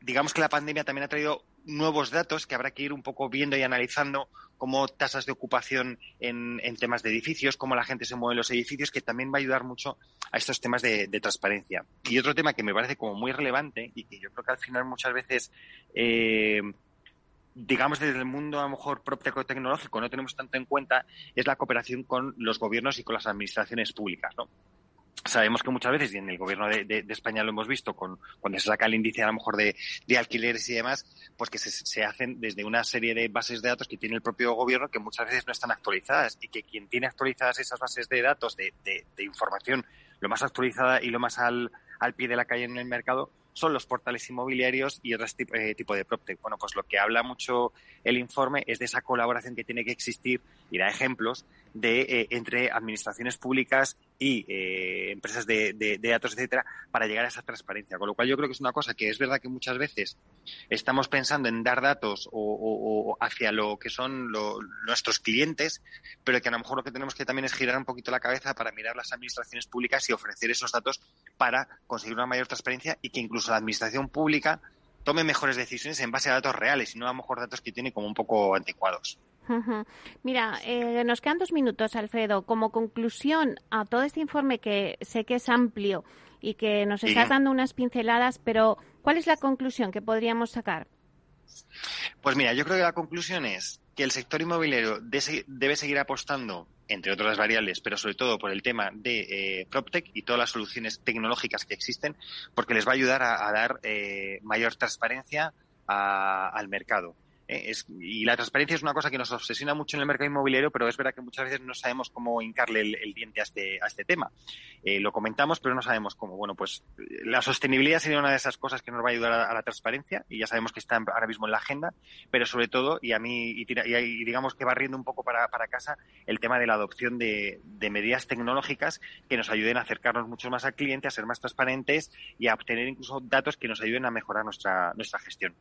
Speaker 6: digamos que la pandemia también ha traído nuevos datos que habrá que ir un poco viendo y analizando como tasas de ocupación en, temas de edificios, cómo la gente se mueve en los edificios, que también va a ayudar mucho a estos temas de, de, transparencia. Y otro tema que me parece como muy relevante y que yo creo que al final muchas veces, eh, digamos desde el mundo a lo mejor propio tecnológico no tenemos tanto en cuenta, es la cooperación con los gobiernos y con las administraciones públicas, ¿no? Sabemos que muchas veces, y en el gobierno de, de, España lo hemos visto, con, cuando se saca el índice a lo mejor de, de alquileres y demás, pues que se, se, hacen desde una serie de bases de datos que tiene el propio gobierno que muchas veces no están actualizadas y que quien tiene actualizadas esas bases de datos de, de información lo más actualizada y lo más al, al pie de la calle en el mercado son los portales inmobiliarios y tipo, eh, tipo de PropTech. Bueno, pues lo que habla mucho el informe es de esa colaboración que tiene que existir y da ejemplos de eh, entre administraciones públicas y eh, empresas de, datos, etcétera, para llegar a esa transparencia. Con lo cual yo creo que es una cosa que es verdad que muchas veces estamos pensando en dar datos o, o, hacia lo que son nuestros clientes, pero que a lo mejor lo que tenemos que también es girar un poquito la cabeza para mirar las administraciones públicas y ofrecer esos datos para conseguir una mayor transparencia y que incluso la administración pública tome mejores decisiones en base a datos reales y no a lo mejor datos que tiene como un poco anticuados.
Speaker 2: Mira, eh, nos quedan dos minutos, Alfredo. Como conclusión a todo este informe que sé que es amplio y que nos sí. estás dando unas pinceladas, pero ¿cuál es la conclusión que podríamos sacar?
Speaker 6: Pues mira, yo creo que la conclusión es que el sector inmobiliario debe seguir apostando, entre otras variables, pero sobre todo por el tema de eh, PropTech y todas las soluciones tecnológicas que existen, porque les va a ayudar a, dar eh, mayor transparencia al mercado. Eh, y la transparencia es una cosa que nos obsesiona mucho en el mercado inmobiliario, pero es verdad que muchas veces no sabemos cómo hincarle el, diente a este, a este tema. Eh, lo comentamos, pero no sabemos cómo. Bueno, pues la sostenibilidad sería una de esas cosas que nos va a ayudar a, la transparencia y ya sabemos que está ahora mismo en la agenda, pero sobre todo, y a mí, y, digamos que va riendo un poco para, para casa, el tema de la adopción de, de, medidas tecnológicas que nos ayuden a acercarnos mucho más al cliente, a ser más transparentes y a obtener incluso datos que nos ayuden a mejorar nuestra, nuestra gestión.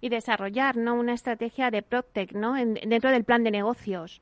Speaker 2: Y desarrollar, ¿no? Una estrategia de PropTech, ¿no? En, dentro del plan de negocios.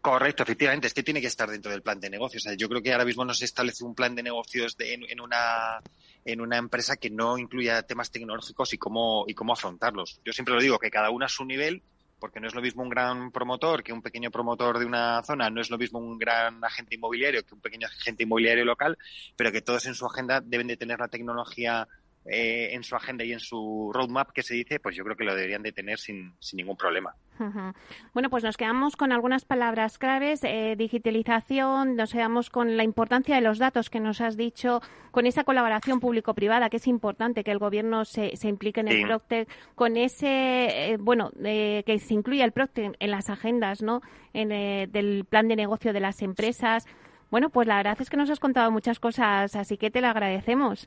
Speaker 6: Correcto, efectivamente, es que tiene que estar dentro del plan de negocios. Yo creo que ahora mismo no se establece un plan de negocios en, en, una en una empresa que no incluya temas tecnológicos y cómo y cómo afrontarlos. Yo siempre lo digo que cada uno a su nivel, porque no es lo mismo un gran promotor que un pequeño promotor de una zona, no es lo mismo un gran agente inmobiliario que un pequeño agente inmobiliario local, pero que todos en su agenda deben de tener la tecnología eh, en su agenda y en su roadmap que se dice, pues yo creo que lo deberían de tener sin, sin ningún problema.
Speaker 2: Uh -huh. Bueno, pues nos quedamos con algunas palabras claves, eh, digitalización, nos quedamos con la importancia de los datos que nos has dicho, con esa colaboración público-privada, que es importante que el gobierno se, se implique en sí. el Procter, con ese, eh, bueno, eh, que se incluya el Procter en las agendas, ¿no?, en, eh, del plan de negocio de las empresas. Bueno, pues la verdad es que nos has contado muchas cosas, así que te lo agradecemos.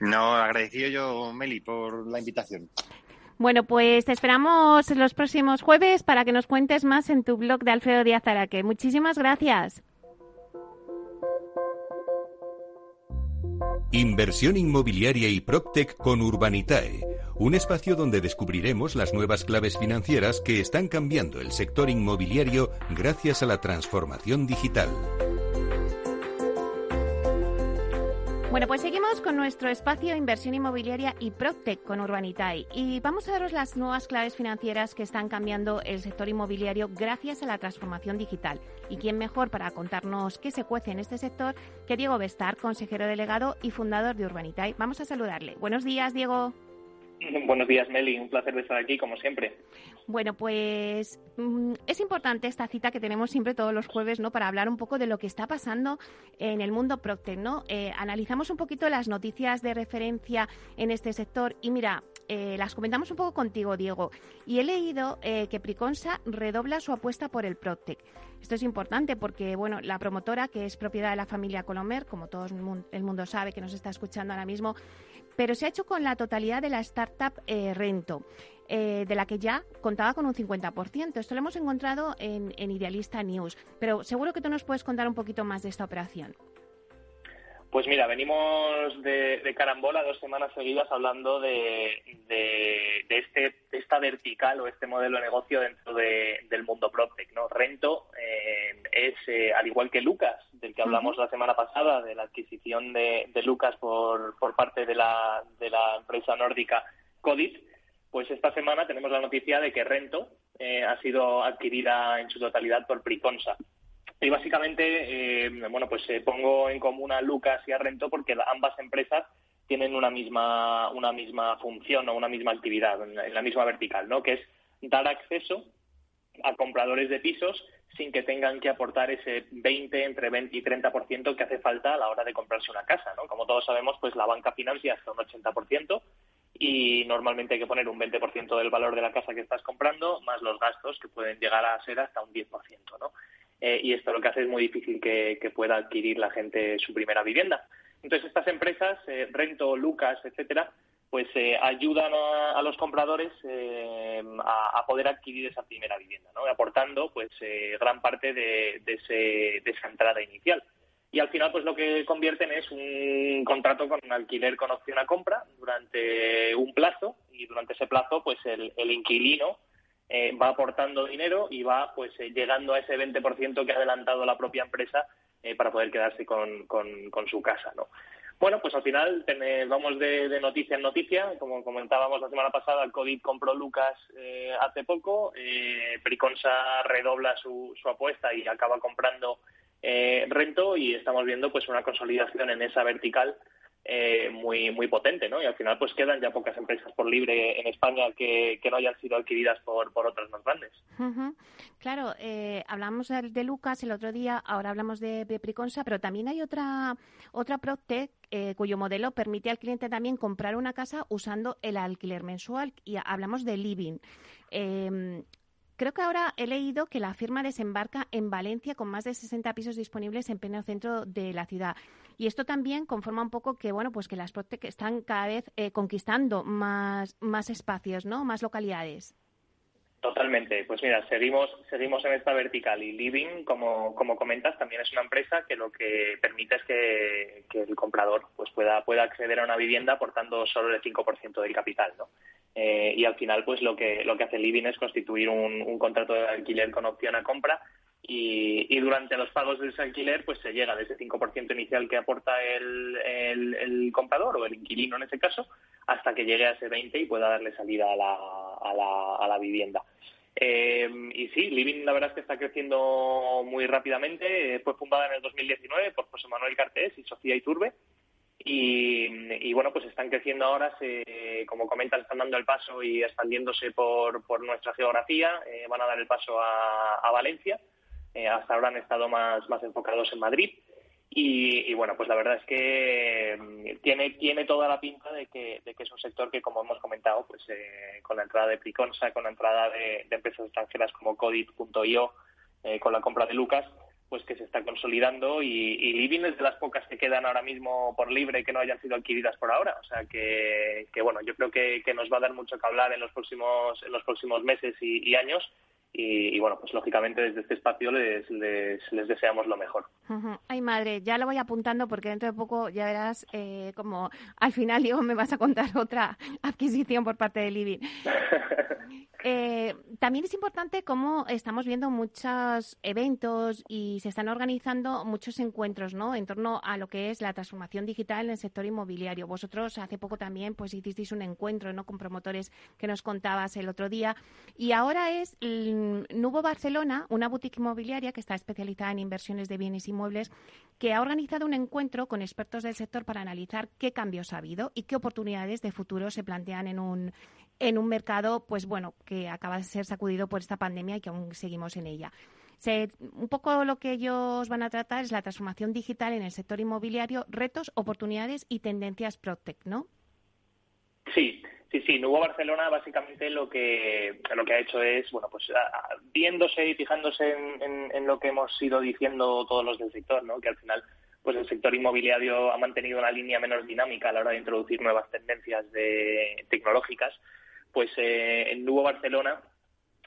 Speaker 6: No, agradecido yo, Meli, por la invitación.
Speaker 2: Bueno, pues te esperamos los próximos jueves para que nos cuentes más en tu blog de Alfredo Díaz Araque. Muchísimas gracias.
Speaker 1: Inversión inmobiliaria y PropTech con Urbanitae, un espacio donde descubriremos las nuevas claves financieras que están cambiando el sector inmobiliario gracias a la transformación digital.
Speaker 2: Bueno, pues seguimos con nuestro espacio Inversión Inmobiliaria y Proctec con Urbanitae y vamos a daros las nuevas claves financieras que están cambiando el sector inmobiliario gracias a la transformación digital. Y quién mejor para contarnos qué se cuece en este sector que Diego Bestar, consejero delegado y fundador de Urbanitae. Vamos a saludarle. Buenos días, Diego.
Speaker 7: Buenos días, Meli. Un placer de estar aquí, como siempre.
Speaker 2: Bueno, pues mm, es importante esta cita que tenemos siempre todos los jueves, ¿no? Para hablar un poco de lo que está pasando en el mundo Procter, ¿no? Eh, analizamos un poquito las noticias de referencia en este sector y mira, eh, las comentamos un poco contigo, Diego. Y he leído eh, que Priconsa redobla su apuesta por el Proctec. Esto es importante porque, bueno, la promotora, que es propiedad de la familia Colomer, como todo el mundo sabe que nos está escuchando ahora mismo, pero se ha hecho con la totalidad de la startup eh, Rento, de la que ya contaba con un 50%. Esto lo hemos encontrado en, en, Idealista News, pero seguro que tú nos puedes contar un poquito más de esta operación.
Speaker 7: Pues mira, venimos de, carambola dos semanas seguidas hablando de, de, este, esta vertical o este modelo de negocio dentro del mundo PropTech. ¿no? Rento eh, es, eh, al igual que Lucas, del que hablamos la semana pasada, de la adquisición de, Lucas por, por parte de la, de la empresa nórdica Codit, pues esta semana tenemos la noticia de que Rento eh, ha sido adquirida en su totalidad por Priconsa. Y básicamente, eh, bueno, pues eh, pongo en común a Lucas y a Rento porque ambas empresas tienen una misma, una misma función o una misma actividad en la misma vertical, ¿no? Que es dar acceso a compradores de pisos sin que tengan que aportar ese 20, entre 20 y 30% que hace falta a la hora de comprarse una casa, ¿no? Como todos sabemos, pues la banca financia hasta un 80% y normalmente hay que poner un 20% del valor de la casa que estás comprando más los gastos que pueden llegar a ser hasta un 10%, ¿no? Eh, y esto lo que hace es muy difícil que, pueda adquirir la gente su primera vivienda. Entonces estas empresas, eh, Rento, Lucas, etcétera, pues eh, ayudan a, los compradores a, poder adquirir esa primera vivienda, ¿no? aportando pues gran parte de, de, esa entrada inicial. Y al final, pues lo que convierten es un contrato con un alquiler con opción a compra durante un plazo y durante ese plazo, pues el inquilino eh, va aportando dinero y va pues eh, llegando a ese 20% que ha adelantado la propia empresa eh, para poder quedarse con, con, su casa, ¿no? Bueno, pues al final vamos de, noticia en noticia. Como comentábamos la semana pasada, COVID compró Lucas hace poco. Priconsa redobla su, su, apuesta y acaba comprando Rento y estamos viendo pues una consolidación en esa vertical eh, muy muy potente, ¿no? Y al final pues quedan ya pocas empresas por libre en España que, no hayan sido adquiridas por, por otras más grandes.
Speaker 2: Claro, eh, hablamos de, Lucas el otro día, ahora hablamos de, Priconsa, pero también hay otra otra Proctec eh, cuyo modelo permite al cliente también comprar una casa usando el alquiler mensual y hablamos de Living. Creo que ahora he leído que la firma desembarca en Valencia con más de 60 pisos disponibles en pleno centro de la ciudad. Y esto también conforma un poco que, bueno, pues que las Protec están cada vez eh, conquistando más, más espacios, ¿no? Más localidades.
Speaker 7: Totalmente. Pues mira, seguimos, seguimos en esta vertical y Living, como, como comentas, también es una empresa que lo que permite es que, el comprador pues pueda, pueda acceder a una vivienda aportando solo el 5% del capital, ¿no? Eh, y al final, pues lo que, lo que hace Living es constituir un, contrato de alquiler con opción a compra y, durante los pagos de ese alquiler, pues se llega de ese 5% inicial que aporta el, el, comprador o el inquilino en ese caso, hasta que llegue a ese 20 y pueda darle salida a la, a la, a la vivienda. Eh, y sí, Living la verdad es que está creciendo muy rápidamente. Fue fundada en el 2019 por José Manuel Cartés y Sofía Iturbe. Y, bueno, pues están creciendo ahora, como comentan, están dando el paso y expandiéndose por, por nuestra geografía. Eh, van a dar el paso a, Valencia. Eh, hasta ahora han estado más, enfocados en Madrid. Y, bueno, pues la verdad es que mm, tiene, tiene toda la pinta de que, de es un sector que, como hemos comentado, pues eh, con la entrada de Priconsa, con la entrada de, empresas extranjeras como Codit.io, con la compra de Lucas, pues que se está consolidando y, y, Living es de las pocas que quedan ahora mismo por libre que no hayan sido adquiridas por ahora. O sea que, que bueno, yo creo que, nos va a dar mucho que hablar en los próximos, en los próximos meses y, años. Y, bueno, pues lógicamente desde este espacio les, les deseamos lo mejor.
Speaker 2: Ay, madre, ya lo voy apuntando porque dentro de poco ya verás eh, como al final, Diego, me vas a contar otra adquisición por parte de Living. Eh, también es importante cómo estamos viendo muchos eventos y se están organizando muchos encuentros ¿no? en torno a lo que es la transformación digital en el sector inmobiliario. Vosotros hace poco también pues hicisteis un encuentro ¿no? con promotores que nos contabas el otro día. Y ahora es Nubo Barcelona, una boutique inmobiliaria que está especializada en inversiones de bienes que ha organizado un encuentro con expertos del sector para analizar qué cambios ha habido y qué oportunidades de futuro se plantean en un, en un mercado, pues bueno, que acaba de ser sacudido por esta pandemia y que aún seguimos en ella. un poco lo que ellos van a tratar es la transformación digital en el sector inmobiliario, retos, oportunidades y tendencias ProTech, ¿no?
Speaker 7: Sí, sí, sí. Nuevo Barcelona básicamente lo que lo que ha hecho es, bueno, pues viéndose y fijándose en, en, lo que hemos ido diciendo todos los del sector, ¿no? Que al final pues el sector inmobiliario ha mantenido una línea menos dinámica a la hora de introducir nuevas tendencias de, tecnológicas pues eh, en Nuevo Barcelona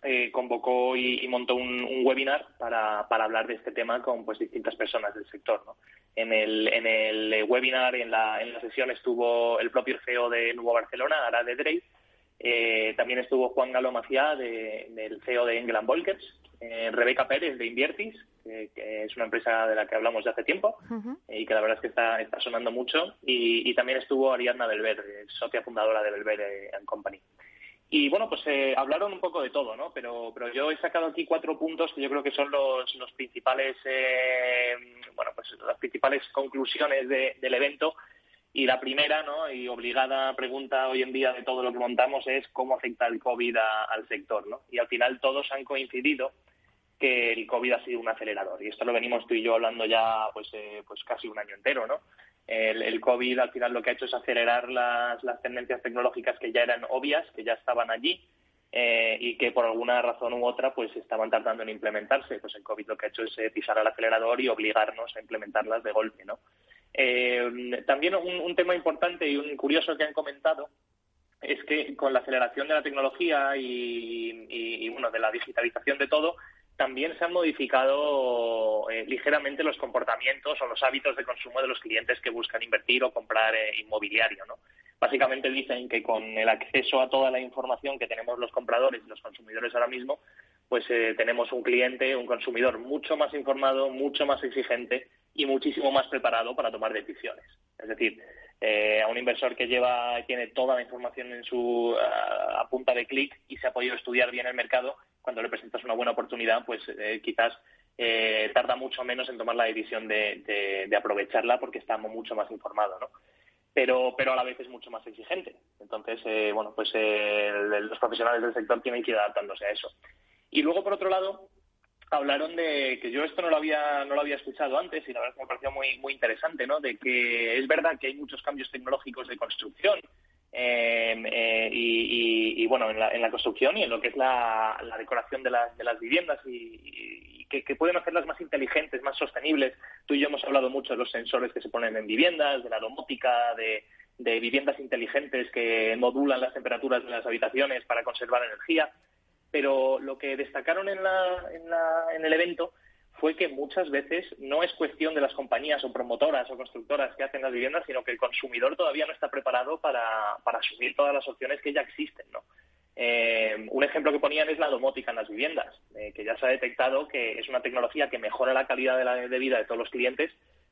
Speaker 7: eh, convocó y, montó un, webinar para, para, hablar de este tema con pues distintas personas del sector. ¿no? En el, en el webinar, en la, en la sesión estuvo el propio CEO de Nuevo Barcelona, Ara de Drey, eh, también estuvo Juan Galo Maciá, del CEO de England Volkers, eh, Rebeca Pérez de Inviertis, que, es una empresa de la que hablamos de hace tiempo eh, y que la verdad es que está, está sonando mucho, y, también estuvo Ariadna Belver, socia fundadora de Belver Company. Y bueno, pues hablaron un poco de todo, ¿no? Pero, pero yo he sacado aquí cuatro puntos que yo creo que son los, los principales, bueno, pues las principales conclusiones del evento y la primera, ¿no? y obligada pregunta hoy en día de todo lo que montamos es cómo afecta el COVID al sector, ¿no? Y al final todos han coincidido que el COVID ha sido un acelerador. Y esto lo venimos tú y yo hablando ya pues, eh, pues casi un año entero, ¿no? El, COVID al final lo que ha hecho es acelerar las, las tendencias tecnológicas que ya eran obvias, que ya estaban allí eh, y que por alguna razón u otra pues estaban tardando en implementarse. Pues el COVID lo que ha hecho es eh, pisar al acelerador y obligarnos a implementarlas de golpe, ¿no? Eh, también un, tema importante y un curioso que han comentado es que con la aceleración de la tecnología y, bueno de la digitalización de todo también se han modificado eh, ligeramente los comportamientos o los hábitos de consumo de los clientes que buscan invertir o comprar eh, inmobiliario, ¿no? Básicamente dicen que con el acceso a toda la información que tenemos los compradores y los consumidores ahora mismo, pues tenemos un cliente, un consumidor mucho más informado, mucho más exigente y muchísimo más preparado para tomar decisiones. Es decir, eh, a un inversor que lleva tiene toda la información en su a, punta de clic y se ha podido estudiar bien el mercado, cuando le presentas una buena oportunidad, pues eh, quizás eh, tarda mucho menos en tomar la decisión de, aprovecharla porque está mucho más informado, ¿no? Pero, pero a la vez es mucho más exigente. Entonces, bueno, pues los profesionales del sector tienen que ir adaptándose a eso. Y luego, por otro lado, hablaron de que yo esto no lo había no lo había escuchado antes y la verdad es que me pareció muy muy interesante no de que es verdad que hay muchos cambios tecnológicos de construcción em, eh, y, bueno en la, en la, construcción y en lo que es la, decoración de, las de las viviendas y, que, que, pueden hacerlas más inteligentes más sostenibles. Tú y yo hemos hablado mucho de los sensores que se ponen en viviendas de la domótica de viviendas inteligentes que modulan las temperaturas de las habitaciones para conservar energía. Pero lo que destacaron en, el evento fue que muchas veces no es cuestión de las compañías o promotoras o constructoras que hacen las viviendas, sino que el consumidor todavía no está preparado para, asumir todas las opciones que ya existen. ¿no? Eh, un ejemplo que ponían es la domótica en las viviendas, eh, que ya se ha detectado que es una tecnología que mejora la calidad de, la, de vida de todos los clientes,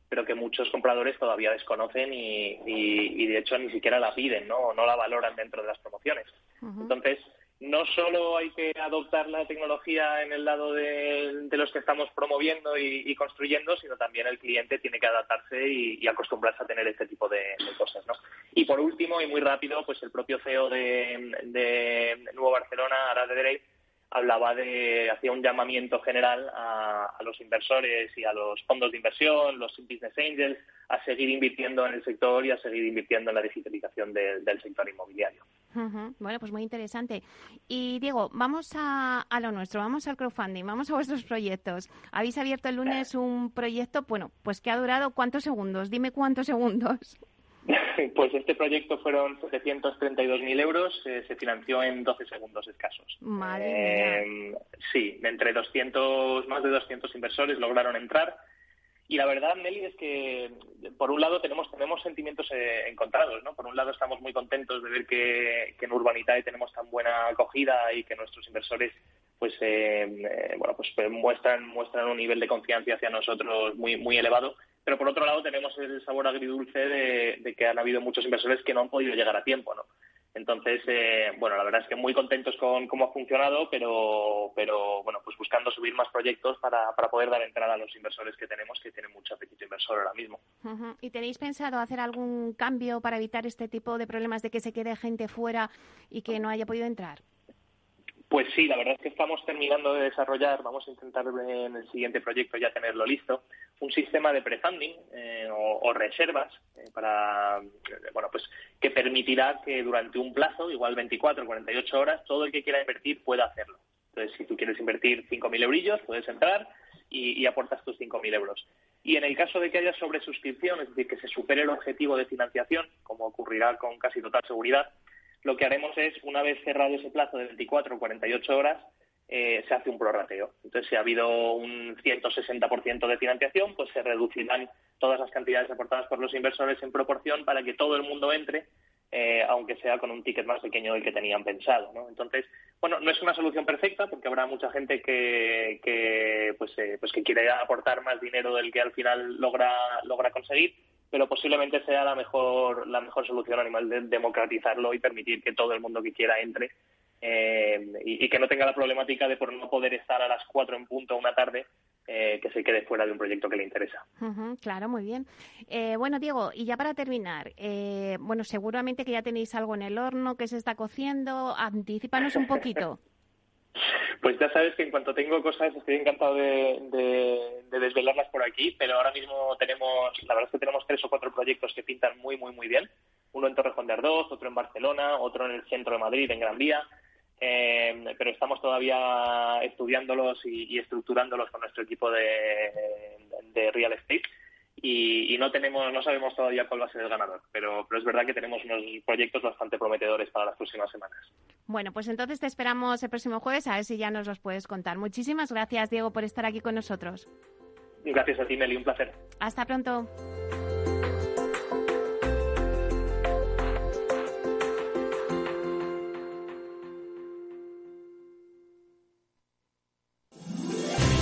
Speaker 7: pero que muchos compradores todavía desconocen y, de hecho ni siquiera la piden, ¿no? no la valoran dentro de las promociones. Entonces, no solo hay que adoptar la tecnología en el lado de, los que estamos promoviendo y, construyendo, sino también el cliente tiene que adaptarse y, acostumbrarse a tener este tipo de, cosas. ¿no? Y por último, y muy rápido, pues el propio CEO de, Nuevo Barcelona, Ara de hablaba de, hacía un llamamiento general a, los inversores y a los fondos de inversión, los business angels, a seguir invirtiendo en el sector y a seguir invirtiendo en la digitalización del sector inmobiliario.
Speaker 2: Bueno, pues muy interesante. Y Diego, vamos a, lo nuestro, vamos al crowdfunding, vamos a vuestros proyectos. Habéis abierto el lunes un proyecto, bueno, pues que ha durado cuántos segundos. Dime cuántos segundos.
Speaker 7: Pues este proyecto fueron 732.000 euros, eh, se financió en 12 segundos escasos.
Speaker 2: Madre
Speaker 7: eh, Sí, entre 200, más de 200 inversores lograron entrar. Y la verdad, Nelly, es que por un lado tenemos tenemos sentimientos eh, encontrados, ¿no? Por un lado estamos muy contentos de ver que, en Urbanitae tenemos tan buena acogida y que nuestros inversores pues bueno pues muestran muestran un nivel de confianza hacia nosotros muy muy elevado pero por otro lado tenemos el sabor agridulce de, que han habido muchos inversores que no han podido llegar a tiempo, ¿no? Entonces, eh, bueno, la verdad es que muy contentos con cómo ha funcionado, pero, pero bueno, pues buscando subir más proyectos para, para poder dar entrada a los inversores que tenemos, que tienen mucho apetito inversor ahora mismo.
Speaker 2: ¿Y tenéis pensado hacer algún cambio para evitar este tipo de problemas de que se quede gente fuera y que no haya podido entrar?
Speaker 7: Pues sí, la verdad es que estamos terminando de desarrollar, vamos a intentar en el siguiente proyecto ya tenerlo listo, un sistema de prefunding eh, o, reservas eh, para, bueno, pues que permitirá que durante un plazo, igual 24 o 48 horas, todo el que quiera invertir pueda hacerlo. Entonces, si tú quieres invertir 5.000 eurillos, puedes entrar y, y aportas tus 5.000 euros. Y en el caso de que haya sobresuscripción, es decir, que se supere el objetivo de financiación, como ocurrirá con casi total seguridad, lo que haremos es, una vez cerrado ese plazo de 24 o 48 horas, eh, se hace un prorrateo. Entonces, si ha habido un 160% de financiación, pues se reducirán todas las cantidades aportadas por los inversores en proporción para que todo el mundo entre, eh, aunque sea con un ticket más pequeño del que tenían pensado. ¿no? Entonces, bueno, no es una solución perfecta porque habrá mucha gente que, que pues, eh, pues que quiere aportar más dinero del que al final logra, logra conseguir pero posiblemente sea la mejor la mejor solución a nivel de democratizarlo y permitir que todo el mundo que quiera entre eh, y, que no tenga la problemática de por no poder estar a las cuatro en punto una tarde eh, que se quede fuera de un proyecto que le interesa.
Speaker 2: claro, muy bien. Eh, bueno, Diego, y ya para terminar, bueno, seguramente que ya tenéis algo en el horno que se está cociendo. Anticípanos un poquito.
Speaker 7: Pues ya sabes que en cuanto tengo cosas estoy encantado de, desvelarlas por aquí, pero ahora mismo tenemos, la verdad es que tenemos tres o cuatro proyectos que pintan muy, muy, muy bien. Uno en Torrejón de Ardoz, otro en Barcelona, otro en el centro de Madrid, en Gran Vía. Eh, pero estamos todavía estudiándolos y, estructurándolos con nuestro equipo de, real estate y, no tenemos no sabemos todavía cuál va a ser el ganador pero, pero es verdad que tenemos unos proyectos bastante prometedores para las próximas semanas.
Speaker 2: Bueno pues entonces te esperamos el próximo jueves a ver si ya nos los puedes contar. Muchísimas gracias Diego por estar aquí con nosotros.
Speaker 7: Gracias a ti Meli un placer.
Speaker 2: Hasta pronto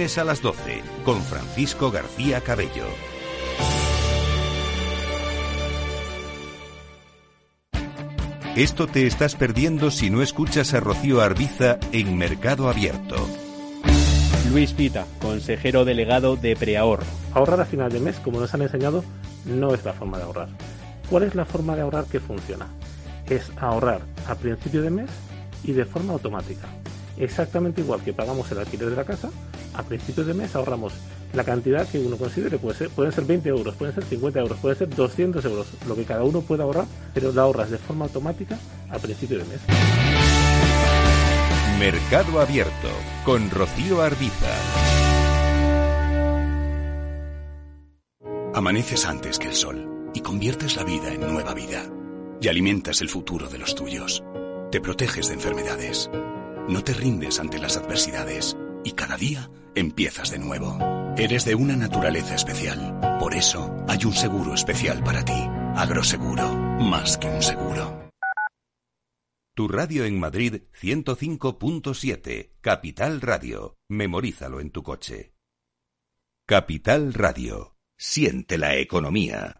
Speaker 1: lunes a las 12 con Francisco García Cabello. Esto te estás perdiendo si no escuchas a Rocío Arbiza en Mercado Abierto.
Speaker 8: Luis Pita, consejero delegado de Preahorro.
Speaker 9: Ahorrar a final de mes, como nos han enseñado, no es la forma de ahorrar. ¿Cuál es la forma de ahorrar que funciona? Es ahorrar a principio de mes y de forma automática exactamente igual que pagamos el alquiler de la casa, a principios de mes ahorramos la cantidad que uno considere. Puede ser, pueden ser 20 euros, pueden ser 50 euros, pueden ser 200 euros, lo que cada uno pueda ahorrar, pero la ahorras de forma automática a principio de mes.
Speaker 1: Mercado Abierto con Rocío Arbiza.
Speaker 10: Amaneces antes que el sol y conviertes la vida en nueva vida. Y alimentas el futuro de los tuyos. Te proteges de enfermedades no te rindes ante las adversidades y cada día empiezas de nuevo. Eres de una naturaleza especial. Por eso hay un seguro especial para ti. Agroseguro, más que un seguro.
Speaker 1: Tu radio en Madrid 105.7, Capital Radio. Memorízalo en tu coche. Capital Radio. Siente la economía.